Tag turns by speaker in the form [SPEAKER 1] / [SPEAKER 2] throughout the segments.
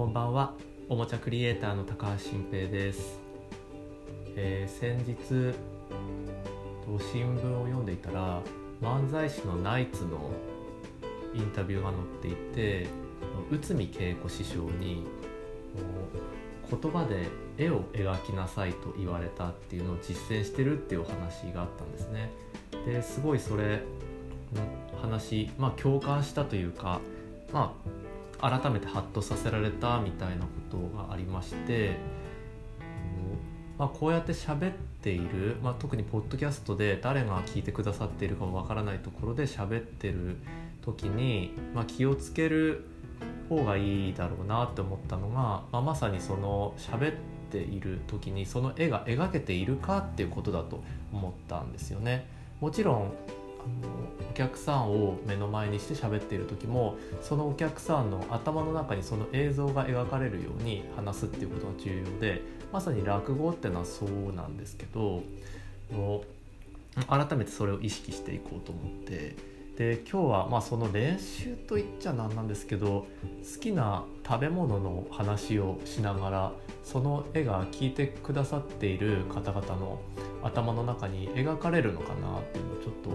[SPEAKER 1] こんばんは。おもちゃクリエイターの高橋新平です、えー先日と新聞を読んでいたら漫才師のナイツのインタビューが載っていて内海恵子師匠にこう言葉で絵を描きなさいと言われたっていうのを実践してるっていうお話があったんですね。ですごいそれの話まあ共感したというかまあ改めてハッとさせられたみたいなことがありまして、まあ、こうやって喋っている、まあ、特にポッドキャストで誰が聞いてくださっているかもわからないところで喋ってる時に、まあ、気をつける方がいいだろうなって思ったのが、まあ、まさにその喋っている時にその絵が描けているかっていうことだと思ったんですよね。もちろんお客さんを目の前にして喋っている時もそのお客さんの頭の中にその映像が描かれるように話すっていうことが重要でまさに落語っていうのはそうなんですけど改めてそれを意識していこうと思ってで今日はまあその練習と言っちゃなんなんですけど好きな食べ物の話をしながらその絵が聞いてくださっている方々の頭の中に描かれるのかなっていうのをちょっと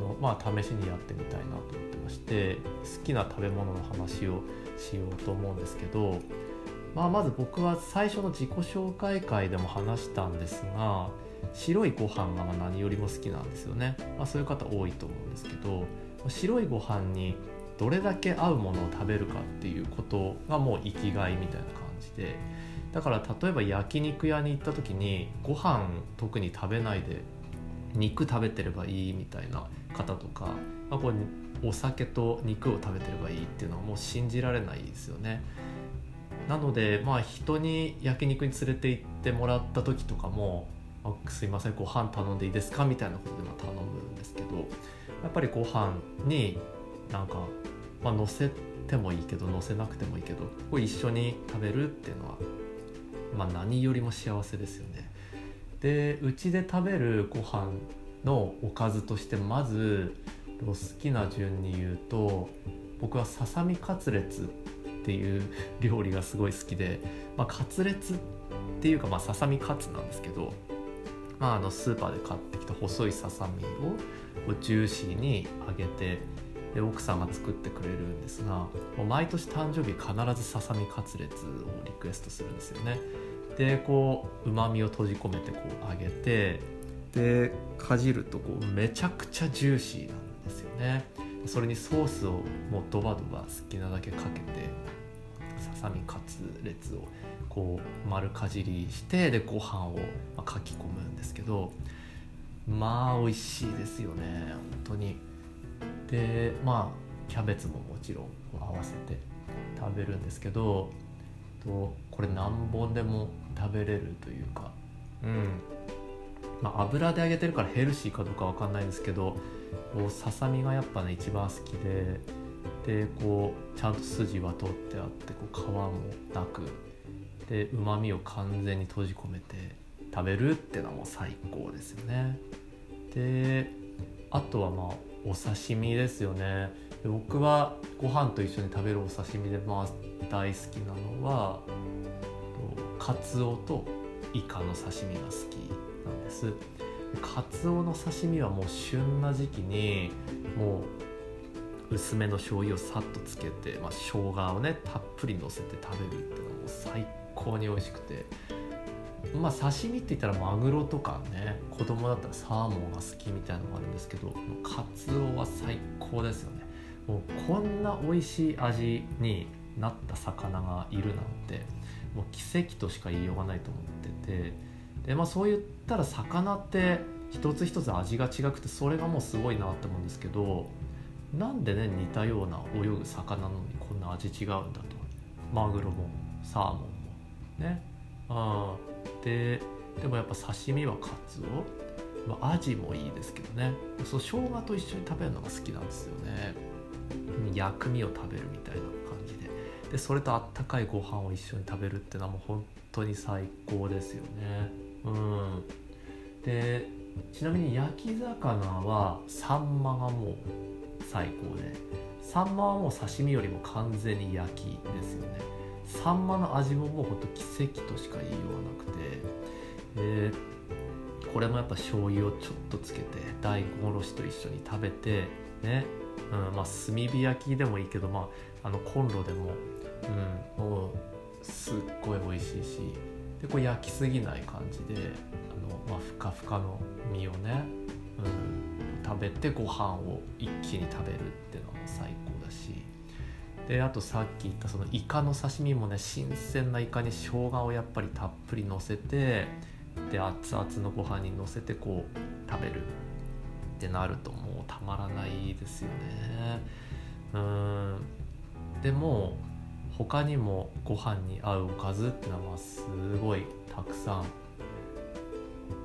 [SPEAKER 1] の、まあ、試しにやってみたいなと思ってまして好きな食べ物の話をしようと思うんですけど、まあ、まず僕は最初の自己紹介会でも話したんですが白いご飯が何よりも好きなんですよね、まあ、そういう方多いと思うんですけど白いご飯にどれだけ合うものを食べるかっていうことがもう生きがいみたいな感じでだから例えば焼肉屋に行った時にご飯特に食べないで肉食べてればいいみたいな方とか、まあ、こうお酒と肉を食べてればいいっていうのはもう信じられないですよね。なのでまあ人に焼肉に連れて行ってもらった時とかも「あすいませんご飯頼んでいいですか?」みたいなことでも頼むんですけどやっぱりご飯になんか、まあ、乗せてもいいけど乗せなくてもいいけどこ一緒に食べるっていうのは、まあ、何よりも幸せですよね。でうちで食べるご飯のおかずとしてまず好きな順に言うと僕はささみカツレツっていう料理がすごい好きで、まあ、カツレツっていうか、まあ、ささみカツなんですけど、まあ、あのスーパーで買ってきた細いささみをジューシーに揚げてで奥さんが作ってくれるんですがもう毎年誕生日必ずささみカツレツをリクエストするんですよね。でこうまみを閉じ込めてこう揚げてでかじるとこうめちゃくちゃジューシーなんですよねそれにソースをもうドバドバ好きなだけかけてささみカツレツをこう丸かじりしてでご飯をまあかき込むんですけどまあ美味しいですよね本当に。でまあキャベツももちろん合わせて食べるんですけどとこれ何本でも食べれるというかうん。まあ油で揚げてるからヘルシーかどうかわかんないんですけどささみがやっぱね一番好きででこうちゃんと筋は取ってあってこう皮もなくでうまみを完全に閉じ込めて食べるっていうのも最高ですよね。であとはまあお刺身ですよね。で僕はご飯と一緒に食べるお刺身でまあ大好きなのはカツオとイカの刺身が好きなんです。カツオの刺身はもう旬な時期にもう薄めの醤油をさっとつけて、まあ、生姜をねたっぷりのせて食べるっていうのはもう最高に美味しくて。まあ刺身って言ったらマグロとかね子供だったらサーモンが好きみたいなのもあるんですけどカツオは最高ですよね。もうこんな美味しい味になった魚がいるなんてもう奇跡としか言いようがないと思ってて。で、まあ、そう言ったら魚って一つ一つ味が違くてそれがもうすごいなって思うんですけどなんでね似たような泳ぐ魚なのにこんな味違うんだと。マグロもサーモンも。ね。あででもやっぱ刺身はカツオ、まあ、アジもいいですけどね。そう生姜と一緒に食べるのが好きなんですよね。薬味を食べるみたいな感じで。でそれとあったかいご飯を一緒に食べるっていうのはもう本当に最高ですよね。うん。でちなみに焼き魚はサンマがもう最高で。サンマはもう刺身よりも完全に焼きですよね。サンマの味ももうほんと奇跡としか言いようがなくて、え、これもやっぱ醤油をちょっとつけて大根おろしと一緒に食べてね、うんまあ、炭火焼きでもいいけど、まあ、あのコンロでも、うん、もうすっごい美味しいし。でこう焼きすぎない感じであの、まあ、ふかふかの身をね、うん、食べてご飯を一気に食べるっていうのも最高だし。であとさっき言ったそのイカの刺身もね新鮮なイカに生姜をやっぱりたっぷりのせてで熱々のご飯にのせてこう食べるってなるともうたまらないですよね。うん。でも他にもご飯に合うおかずってのはすごいたくさん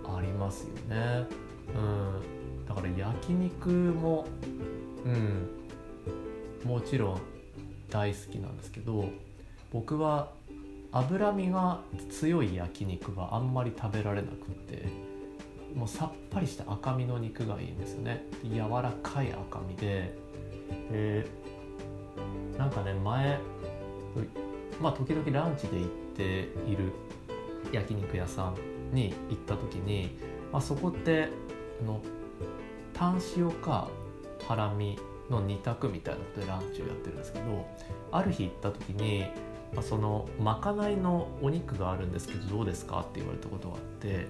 [SPEAKER 1] ありますよね。うん。だから焼肉もうん。もちろん大好きなんですけど僕は脂身が強い焼肉はあんまり食べられなくってもうさっぱりした赤身の肉がいいんですよね。柔らかい赤身ででなんかね前まあ時々ランチで行っている焼肉屋さんに行った時に、まあ、そこってあのタン塩かハラミの2択みたいなことでランチをやってるんですけどある日行った時に、まあ、そのまかないのお肉があるんですけどどうですかって言われたことがあって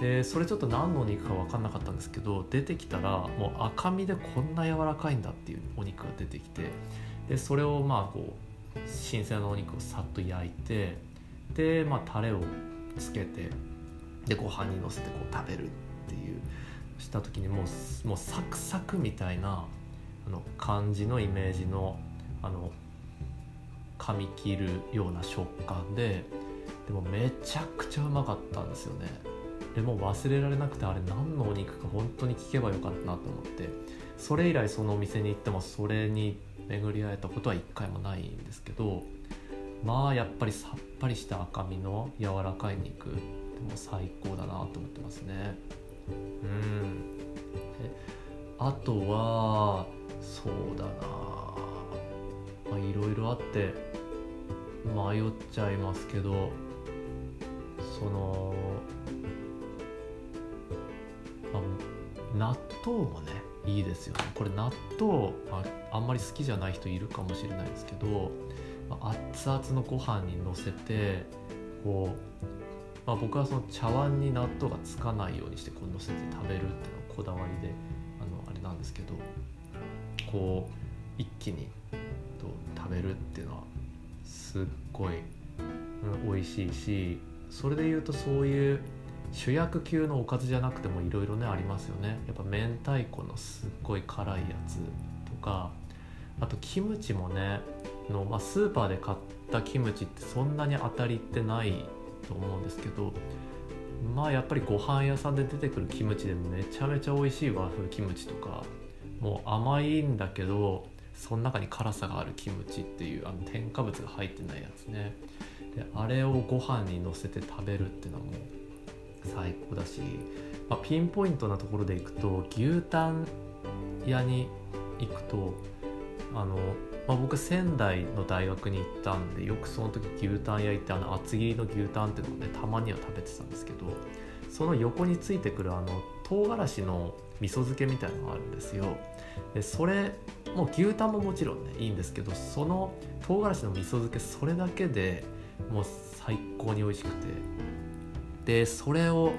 [SPEAKER 1] でそれちょっと何のお肉か分かんなかったんですけど出てきたらもう赤身でこんな柔らかいんだっていうお肉が出てきてでそれをまあこう新鮮なお肉をさっと焼いてでまあタレをつけてでご飯にのせてこう食べるっていうした時にもうもうサクサクみたいなあの感じのイメージのあの噛み切るような食感ででもめちゃくちゃうまかったんですよね。でも忘れられなくてあれ何のお肉か本当に聞けばよかったなと思って。それ以来そのお店に行ってもそれに巡り会えたことは一回もないんですけどまあやっぱりさっぱりした赤身の柔らかい肉でも最高だなと思ってますね。うん。あとはそうだな。まあいろいろあって迷っちゃいますけどその、まあ、納豆もねいいですよね。これ納豆ああんまり好きじゃない人いるかもしれないですけどま熱々のご飯にのせてこう、まあ、僕はその茶碗に納豆がつかないようにしてこうのせて食べるっていうのはこだわりであのあれなんですけどこう一気にと食べるっていうのはすっごい、うん、美味しいしそれで言うとそういう主役級のおかずじゃなくてもいろいろねありますよね。やっぱ明太子のすっごい辛いやつとかあとキムチもねの、まあ、スーパーで買ったキムチってそんなに当たりってないと思うんですけどまあやっぱりご飯屋さんで出てくるキムチでめちゃめちゃ美味しい和風キムチとかもう甘いんだけどその中に辛さがあるキムチっていうあの添加物が入ってないやつね。であれをご飯にのせて食べるっていうのもう最高だし、まあ、ピンポイントなところでいくと牛タン屋に行くとあの、まあ、僕仙台の大学に行ったんでよくその時牛タン屋行ってあの厚切りの牛タンっていうのをねたまには食べてたんですけどその横についてくるあの唐辛子の味噌漬けみたいのがあるんですよ。でそれもう牛タンももちろんねいいんですけどその唐辛子の味噌漬けそれだけでもう最高に美味しくて。でそれを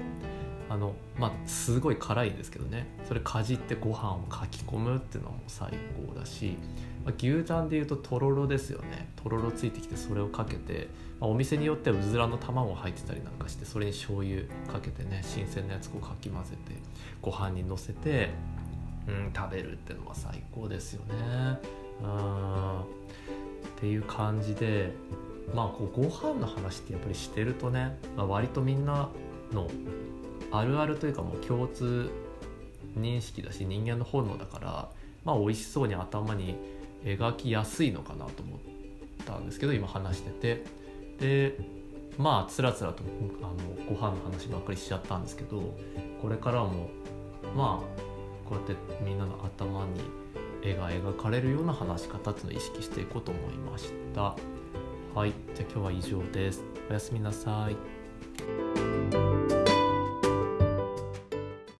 [SPEAKER 1] あのまあすごい辛いですけどね。それかじってご飯をかき込むっていうのも最高だし、まあ、牛タンでいうととろろですよね。とろろついてきてそれをかけて、まあ、お店によってはうずらの卵入ってたりなんかしてそれに醤油かけてね新鮮なやつをかき混ぜてご飯にのせて、うん、食べるっていうのは最高ですよね。うんっていう感じでまあこうご飯の話ってやっぱりしてるとね、まあ、割とみんなのあるあるというかもう共通認識だし人間の本能だからまあ美味しそうに頭に描きやすいのかなと思ったんですけど今話してて。でまあつらつらとあのご飯の話ばっかりしちゃったんですけどこれからもまあこうやってみんなの頭に絵が描かれるような話し方っていうのを意識していこうと思いました。はいじゃあ今日は以上です。おやすみなさい。